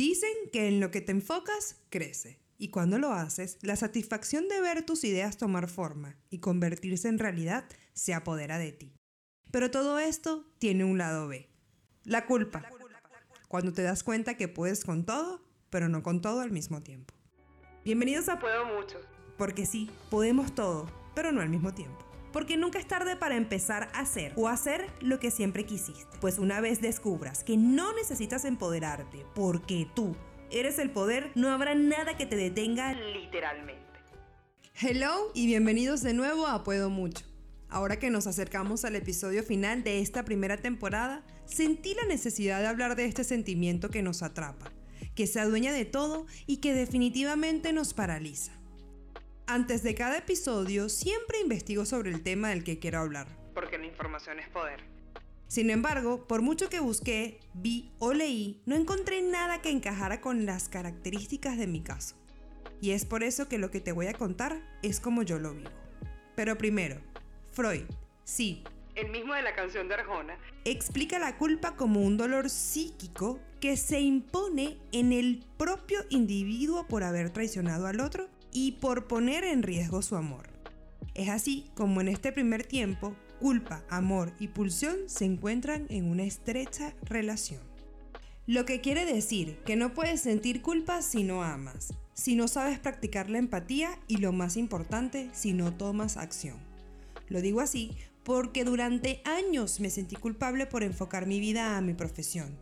Dicen que en lo que te enfocas, crece. Y cuando lo haces, la satisfacción de ver tus ideas tomar forma y convertirse en realidad se apodera de ti. Pero todo esto tiene un lado B. La culpa. Cuando te das cuenta que puedes con todo, pero no con todo al mismo tiempo. Bienvenidos a Puedo Mucho. Porque sí, podemos todo, pero no al mismo tiempo. Porque nunca es tarde para empezar a hacer o hacer lo que siempre quisiste. Pues una vez descubras que no necesitas empoderarte porque tú eres el poder, no habrá nada que te detenga literalmente. Hello y bienvenidos de nuevo a Puedo Mucho. Ahora que nos acercamos al episodio final de esta primera temporada, sentí la necesidad de hablar de este sentimiento que nos atrapa, que se adueña de todo y que definitivamente nos paraliza. Antes de cada episodio siempre investigo sobre el tema del que quiero hablar. Porque la información es poder. Sin embargo, por mucho que busqué, vi o leí, no encontré nada que encajara con las características de mi caso. Y es por eso que lo que te voy a contar es como yo lo vivo. Pero primero, Freud, sí, el mismo de la canción de Arjona, explica la culpa como un dolor psíquico que se impone en el propio individuo por haber traicionado al otro y por poner en riesgo su amor. Es así como en este primer tiempo, culpa, amor y pulsión se encuentran en una estrecha relación. Lo que quiere decir que no puedes sentir culpa si no amas, si no sabes practicar la empatía y lo más importante, si no tomas acción. Lo digo así porque durante años me sentí culpable por enfocar mi vida a mi profesión,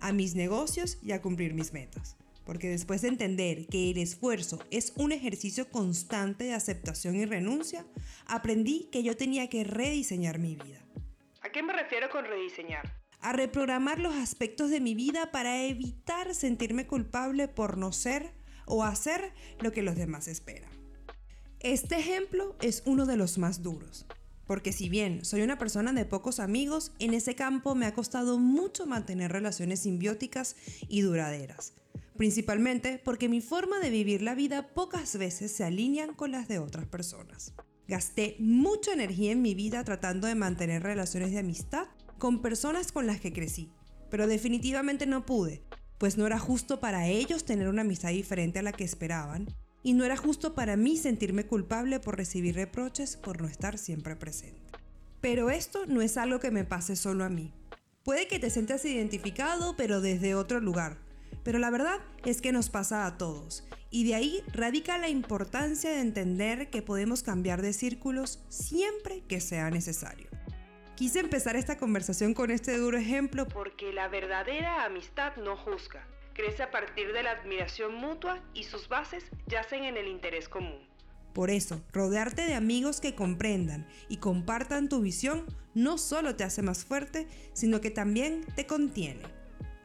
a mis negocios y a cumplir mis metas porque después de entender que el esfuerzo es un ejercicio constante de aceptación y renuncia, aprendí que yo tenía que rediseñar mi vida. ¿A qué me refiero con rediseñar? A reprogramar los aspectos de mi vida para evitar sentirme culpable por no ser o hacer lo que los demás esperan. Este ejemplo es uno de los más duros, porque si bien soy una persona de pocos amigos, en ese campo me ha costado mucho mantener relaciones simbióticas y duraderas principalmente porque mi forma de vivir la vida pocas veces se alinean con las de otras personas. Gasté mucha energía en mi vida tratando de mantener relaciones de amistad con personas con las que crecí, pero definitivamente no pude, pues no era justo para ellos tener una amistad diferente a la que esperaban, y no era justo para mí sentirme culpable por recibir reproches por no estar siempre presente. Pero esto no es algo que me pase solo a mí. Puede que te sientas identificado, pero desde otro lugar, pero la verdad es que nos pasa a todos, y de ahí radica la importancia de entender que podemos cambiar de círculos siempre que sea necesario. Quise empezar esta conversación con este duro ejemplo porque la verdadera amistad no juzga, crece a partir de la admiración mutua y sus bases yacen en el interés común. Por eso, rodearte de amigos que comprendan y compartan tu visión no solo te hace más fuerte, sino que también te contiene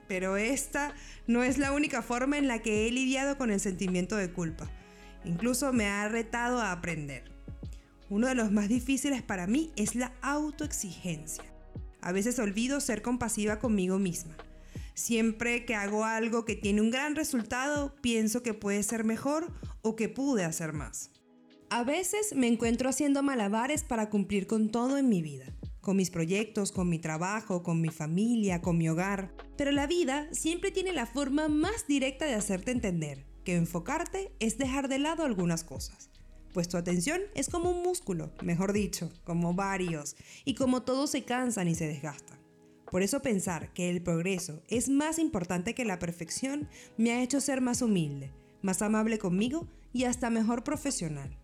pero esta no es la única forma en la que he lidiado con el sentimiento de culpa. Incluso me ha retado a aprender. Uno de los más difíciles para mí es la autoexigencia. A veces olvido ser compasiva conmigo misma. Siempre que hago algo que tiene un gran resultado, pienso que puede ser mejor o que pude hacer más. A veces me encuentro haciendo malabares para cumplir con todo en mi vida con mis proyectos, con mi trabajo, con mi familia, con mi hogar. Pero la vida siempre tiene la forma más directa de hacerte entender que enfocarte es dejar de lado algunas cosas. Pues tu atención es como un músculo, mejor dicho, como varios, y como todos se cansan y se desgastan. Por eso pensar que el progreso es más importante que la perfección me ha hecho ser más humilde, más amable conmigo y hasta mejor profesional.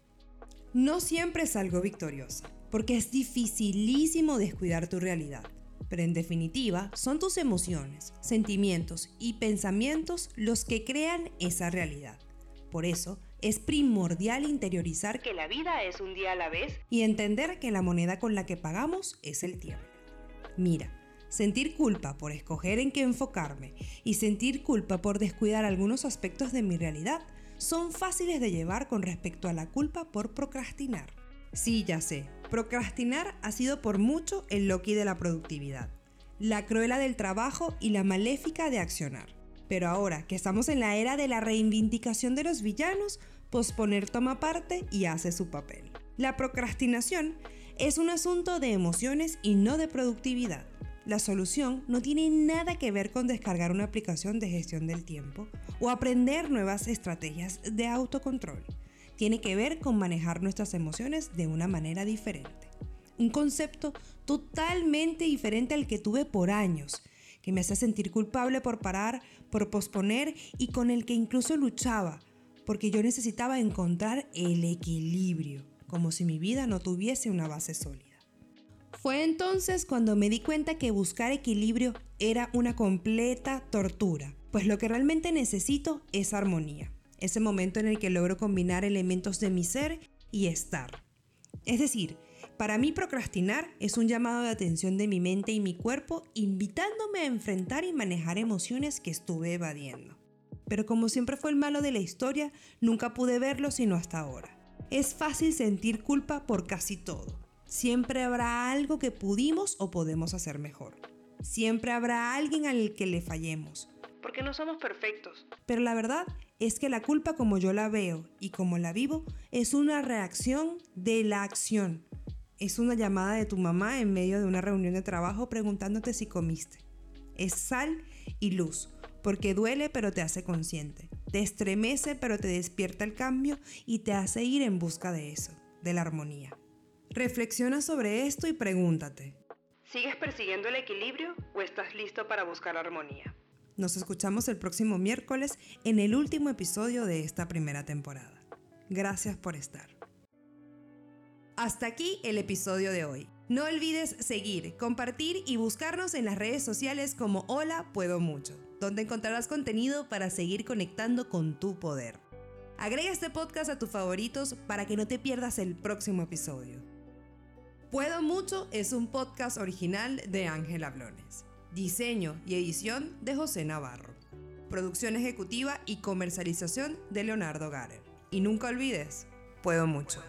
No siempre salgo victoriosa, porque es dificilísimo descuidar tu realidad. Pero en definitiva, son tus emociones, sentimientos y pensamientos los que crean esa realidad. Por eso, es primordial interiorizar que la vida es un día a la vez y entender que la moneda con la que pagamos es el tiempo. Mira, sentir culpa por escoger en qué enfocarme y sentir culpa por descuidar algunos aspectos de mi realidad son fáciles de llevar con respecto a la culpa por procrastinar. Sí, ya sé, procrastinar ha sido por mucho el Loki de la productividad, la cruela del trabajo y la maléfica de accionar. Pero ahora que estamos en la era de la reivindicación de los villanos, posponer toma parte y hace su papel. La procrastinación es un asunto de emociones y no de productividad. la solución no tiene nada que ver con descargar una aplicación de gestión del tiempo o aprender nuevas estrategias de autocontrol. Tiene que ver con manejar nuestras emociones de una manera diferente. Un concepto totalmente diferente al que tuve por años, que me hace sentir culpable por parar, por posponer y con el que incluso luchaba, porque yo necesitaba encontrar el equilibrio, como si mi vida no tuviese una base sólida. Fue entonces cuando me di cuenta que buscar equilibrio era una completa tortura, pues lo que realmente necesito es armonía, ese momento en el que logro combinar elementos de mi ser y estar. Es decir, para mí procrastinar es un llamado de atención de mi mente y mi cuerpo invitándome a enfrentar y manejar emociones que estuve evadiendo. Pero como siempre fue el malo de la historia, nunca pude verlo sino hasta ahora. Es fácil sentir culpa por casi todo Siempre habrá algo que pudimos o podemos hacer mejor. Siempre habrá alguien al que le fallemos. Porque no somos perfectos. Pero la verdad es que la culpa como yo la veo y como la vivo es una reacción de la acción. Es una llamada de tu mamá en medio de una reunión de trabajo preguntándote si comiste. Es sal y luz, porque duele pero te hace consciente. Te estremece pero te despierta el cambio y te hace ir en busca de eso, de la armonía. Reflexiona sobre esto y pregúntate. ¿Sigues persiguiendo el equilibrio o estás listo para buscar armonía? Nos escuchamos el próximo miércoles en el último episodio de esta primera temporada. Gracias por estar. Hasta aquí el episodio de hoy. No olvides seguir, compartir y buscarnos en las redes sociales como Hola Puedo Mucho, donde encontrarás contenido para seguir conectando con tu poder. Agrega este podcast a tus favoritos para que no te pierdas el próximo episodio. Puedo Mucho es un podcast original de Ángela Blones. Diseño y edición de José Navarro. Producción ejecutiva y comercialización de Leonardo Garer. Y nunca olvides, puedo mucho.